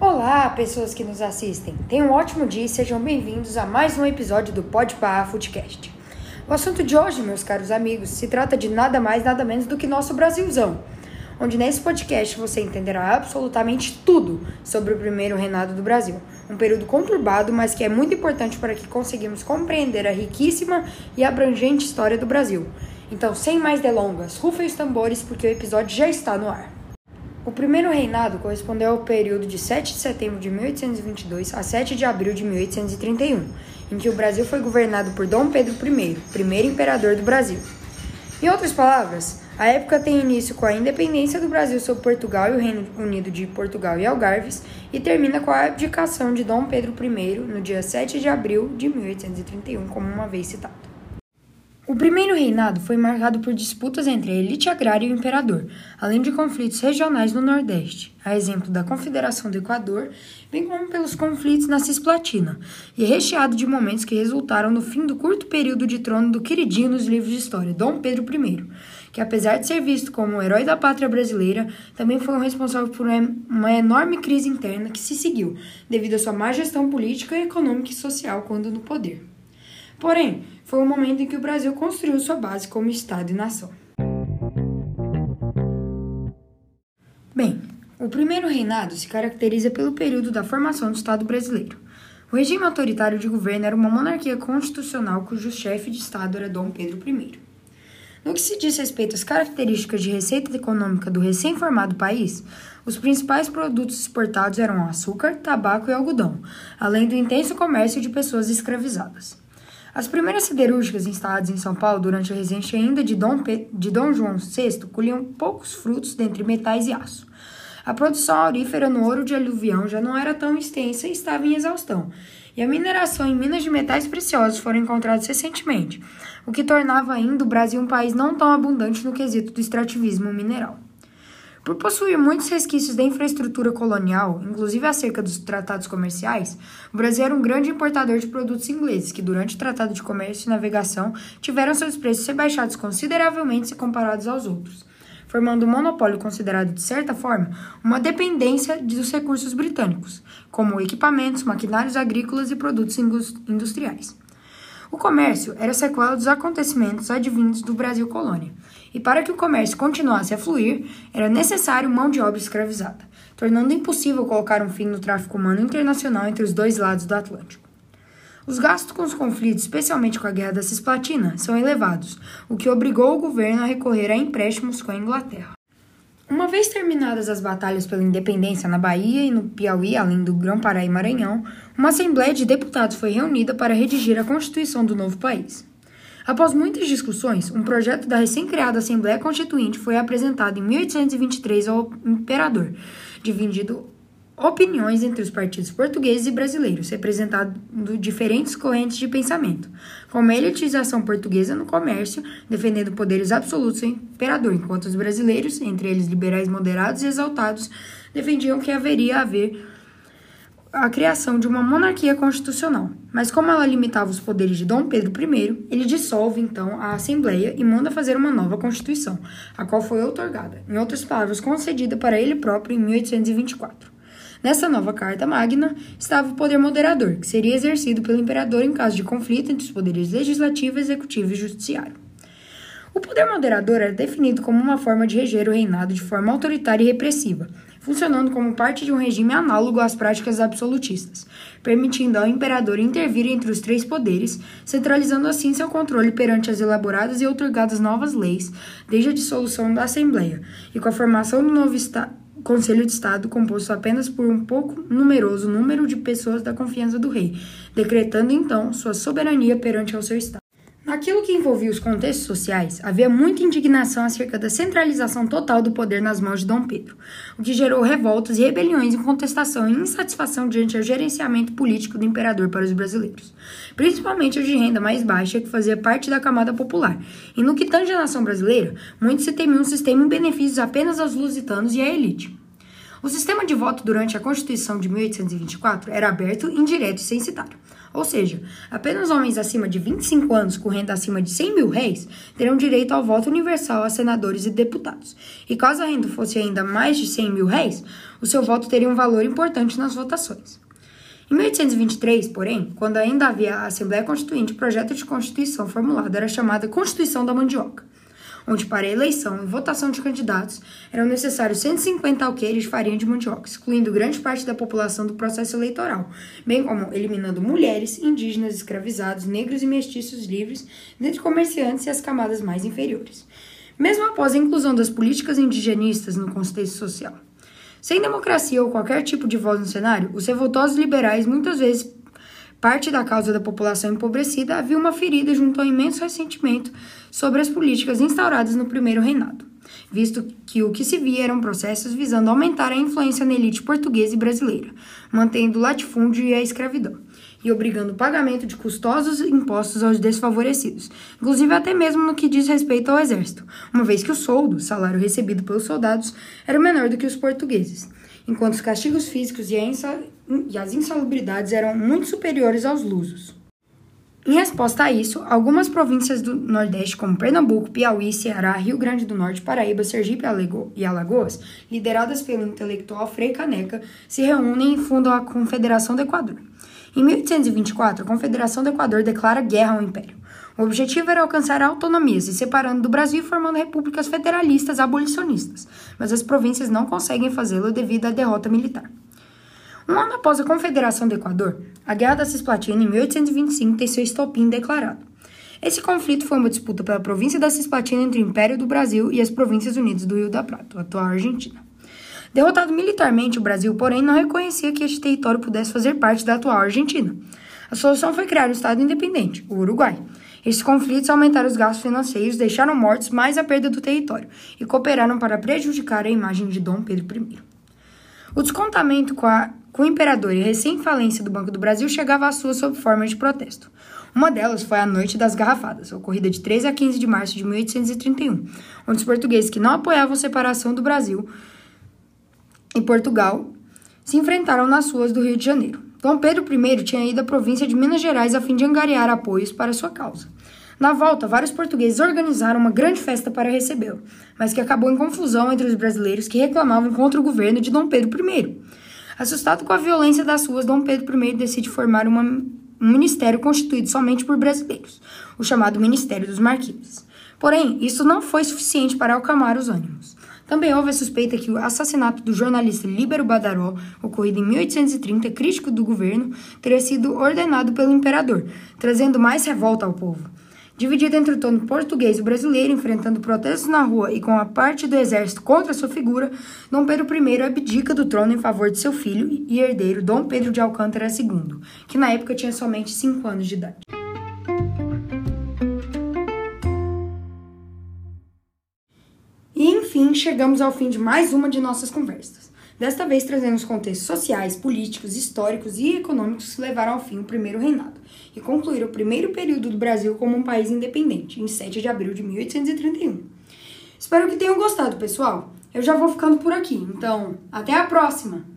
Olá, pessoas que nos assistem. Tenham um ótimo dia e sejam bem-vindos a mais um episódio do Pode Pá Foodcast. O assunto de hoje, meus caros amigos, se trata de nada mais, nada menos do que nosso Brasilzão, onde nesse podcast você entenderá absolutamente tudo sobre o primeiro reinado do Brasil. Um período conturbado, mas que é muito importante para que conseguimos compreender a riquíssima e abrangente história do Brasil. Então, sem mais delongas, rufem os tambores porque o episódio já está no ar. O primeiro reinado correspondeu ao período de 7 de setembro de 1822 a 7 de abril de 1831, em que o Brasil foi governado por Dom Pedro I, primeiro imperador do Brasil. Em outras palavras, a época tem início com a independência do Brasil sobre Portugal e o Reino Unido de Portugal e Algarves e termina com a abdicação de Dom Pedro I no dia 7 de abril de 1831, como uma vez citado. O primeiro reinado foi marcado por disputas entre a elite agrária e o imperador, além de conflitos regionais no Nordeste, a exemplo da Confederação do Equador, bem como pelos conflitos na Cisplatina, e recheado de momentos que resultaram no fim do curto período de trono do queridinho nos livros de história, Dom Pedro I, que apesar de ser visto como o herói da pátria brasileira, também foi o responsável por uma enorme crise interna que se seguiu, devido à sua má gestão política, econômica e social quando no poder. Porém, foi o momento em que o Brasil construiu sua base como Estado e nação. Bem, o primeiro reinado se caracteriza pelo período da formação do Estado brasileiro. O regime autoritário de governo era uma monarquia constitucional cujo chefe de Estado era Dom Pedro I. No que se diz respeito às características de receita econômica do recém-formado país, os principais produtos exportados eram açúcar, tabaco e algodão, além do intenso comércio de pessoas escravizadas. As primeiras siderúrgicas instaladas em São Paulo durante a regência ainda de Dom, Pe de Dom João VI colhiam poucos frutos dentre metais e aço. A produção aurífera no ouro de aluvião já não era tão extensa e estava em exaustão, e a mineração em minas de metais preciosos foram encontradas recentemente, o que tornava ainda o Brasil um país não tão abundante no quesito do extrativismo mineral. Por possuir muitos resquícios da infraestrutura colonial, inclusive acerca dos tratados comerciais, o Brasil era um grande importador de produtos ingleses, que durante o Tratado de Comércio e Navegação tiveram seus preços rebaixados consideravelmente se comparados aos outros, formando um monopólio considerado, de certa forma, uma dependência dos recursos britânicos, como equipamentos, maquinários agrícolas e produtos industriais. O comércio era sequela dos acontecimentos advindos do Brasil colônia, e para que o comércio continuasse a fluir, era necessário mão de obra escravizada, tornando impossível colocar um fim no tráfico humano internacional entre os dois lados do Atlântico. Os gastos com os conflitos, especialmente com a Guerra da Cisplatina, são elevados, o que obrigou o governo a recorrer a empréstimos com a Inglaterra. Uma vez terminadas as batalhas pela independência na Bahia e no Piauí, além do Grão-Pará e Maranhão, uma Assembleia de Deputados foi reunida para redigir a Constituição do novo país. Após muitas discussões, um projeto da recém-criada Assembleia Constituinte foi apresentado em 1823 ao imperador, dividindo opiniões entre os partidos portugueses e brasileiros, representando diferentes correntes de pensamento, como a elitização portuguesa no comércio, defendendo poderes absolutos do imperador, enquanto os brasileiros, entre eles liberais moderados e exaltados, defendiam que haveria a haver a criação de uma monarquia constitucional. Mas como ela limitava os poderes de Dom Pedro I, ele dissolve então a Assembleia e manda fazer uma nova Constituição, a qual foi outorgada, em outras palavras, concedida para ele próprio em 1824. Nessa nova Carta Magna estava o poder moderador, que seria exercido pelo imperador em caso de conflito entre os poderes legislativo, executivo e judiciário. O poder moderador era definido como uma forma de reger o reinado de forma autoritária e repressiva, funcionando como parte de um regime análogo às práticas absolutistas, permitindo ao imperador intervir entre os três poderes, centralizando assim seu controle perante as elaboradas e outorgadas novas leis, desde a dissolução da Assembleia, e com a formação do novo Estado Conselho de Estado composto apenas por um pouco numeroso número de pessoas da confiança do rei, decretando então sua soberania perante ao seu Estado. Naquilo que envolvia os contextos sociais, havia muita indignação acerca da centralização total do poder nas mãos de Dom Pedro, o que gerou revoltas e rebeliões em contestação e insatisfação diante do gerenciamento político do imperador para os brasileiros, principalmente os de renda mais baixa que fazia parte da camada popular. E no que tange à nação brasileira, muito se temia um sistema em benefícios apenas aos lusitanos e à elite. O sistema de voto durante a Constituição de 1824 era aberto, indireto e censitário. Ou seja, apenas homens acima de 25 anos com renda acima de 100 mil réis terão direito ao voto universal a senadores e deputados. E caso a renda fosse ainda mais de 100 mil réis, o seu voto teria um valor importante nas votações. Em 1823, porém, quando ainda havia a Assembleia Constituinte, o projeto de Constituição formulado era chamado Constituição da Mandioca, onde para a eleição e votação de candidatos eram necessários 150 alqueires de farinha de mandioca, excluindo grande parte da população do processo eleitoral, bem como eliminando mulheres, indígenas, escravizados, negros e mestiços livres, dentre comerciantes e as camadas mais inferiores. Mesmo após a inclusão das políticas indigenistas no contexto social. Sem democracia ou qualquer tipo de voz no cenário, os revoltosos liberais muitas vezes parte da causa da população empobrecida havia uma ferida junto ao imenso ressentimento sobre as políticas instauradas no primeiro reinado, visto que o que se via eram processos visando aumentar a influência na elite portuguesa e brasileira, mantendo o latifúndio e a escravidão e obrigando o pagamento de custosos impostos aos desfavorecidos, inclusive até mesmo no que diz respeito ao exército, uma vez que o soldo, salário recebido pelos soldados, era menor do que os portugueses, enquanto os castigos físicos e, e as insalubridades eram muito superiores aos lusos. Em resposta a isso, algumas províncias do Nordeste, como Pernambuco, Piauí, Ceará, Rio Grande do Norte, Paraíba, Sergipe e Alagoas, lideradas pelo intelectual Frei Caneca, se reúnem e fundam a Confederação do Equador. Em 1824, a Confederação do Equador declara guerra ao Império. O objetivo era alcançar a autonomia, se separando do Brasil e formando repúblicas federalistas abolicionistas, mas as províncias não conseguem fazê-lo devido à derrota militar. Um ano após a Confederação do Equador, a Guerra da Cisplatina, em 1825, tem seu estopim declarado. Esse conflito foi uma disputa pela província da Cisplatina entre o Império do Brasil e as Províncias Unidas do Rio da Prata, atual Argentina. Derrotado militarmente, o Brasil, porém, não reconhecia que este território pudesse fazer parte da atual Argentina. A solução foi criar um Estado independente, o Uruguai. Esses conflitos aumentaram os gastos financeiros, deixaram mortos mais a perda do território e cooperaram para prejudicar a imagem de Dom Pedro I. O descontamento com, a, com o imperador e a recém-falência do Banco do Brasil chegava à sua sob forma de protesto. Uma delas foi a Noite das Garrafadas, ocorrida de 13 a 15 de março de 1831, onde os portugueses que não apoiavam a separação do Brasil e Portugal se enfrentaram nas ruas do Rio de Janeiro. Dom Pedro I tinha ido à província de Minas Gerais a fim de angariar apoios para sua causa. Na volta, vários portugueses organizaram uma grande festa para recebê-lo, mas que acabou em confusão entre os brasileiros que reclamavam contra o governo de Dom Pedro I. Assustado com a violência das ruas, Dom Pedro I decide formar uma, um ministério constituído somente por brasileiros, o chamado Ministério dos Marqueses. Porém, isso não foi suficiente para acalmar os ânimos. Também houve a suspeita que o assassinato do jornalista Líbero Badaró, ocorrido em 1830, crítico do governo, teria sido ordenado pelo imperador, trazendo mais revolta ao povo. Dividido entre o tono português e brasileiro, enfrentando protestos na rua e com a parte do exército contra sua figura, Dom Pedro I abdica do trono em favor de seu filho e herdeiro Dom Pedro de Alcântara II, que na época tinha somente 5 anos de idade. Enfim, chegamos ao fim de mais uma de nossas conversas. Desta vez trazendo os contextos sociais, políticos, históricos e econômicos que levaram ao fim o primeiro reinado e concluíram o primeiro período do Brasil como um país independente, em 7 de abril de 1831. Espero que tenham gostado, pessoal. Eu já vou ficando por aqui, então até a próxima!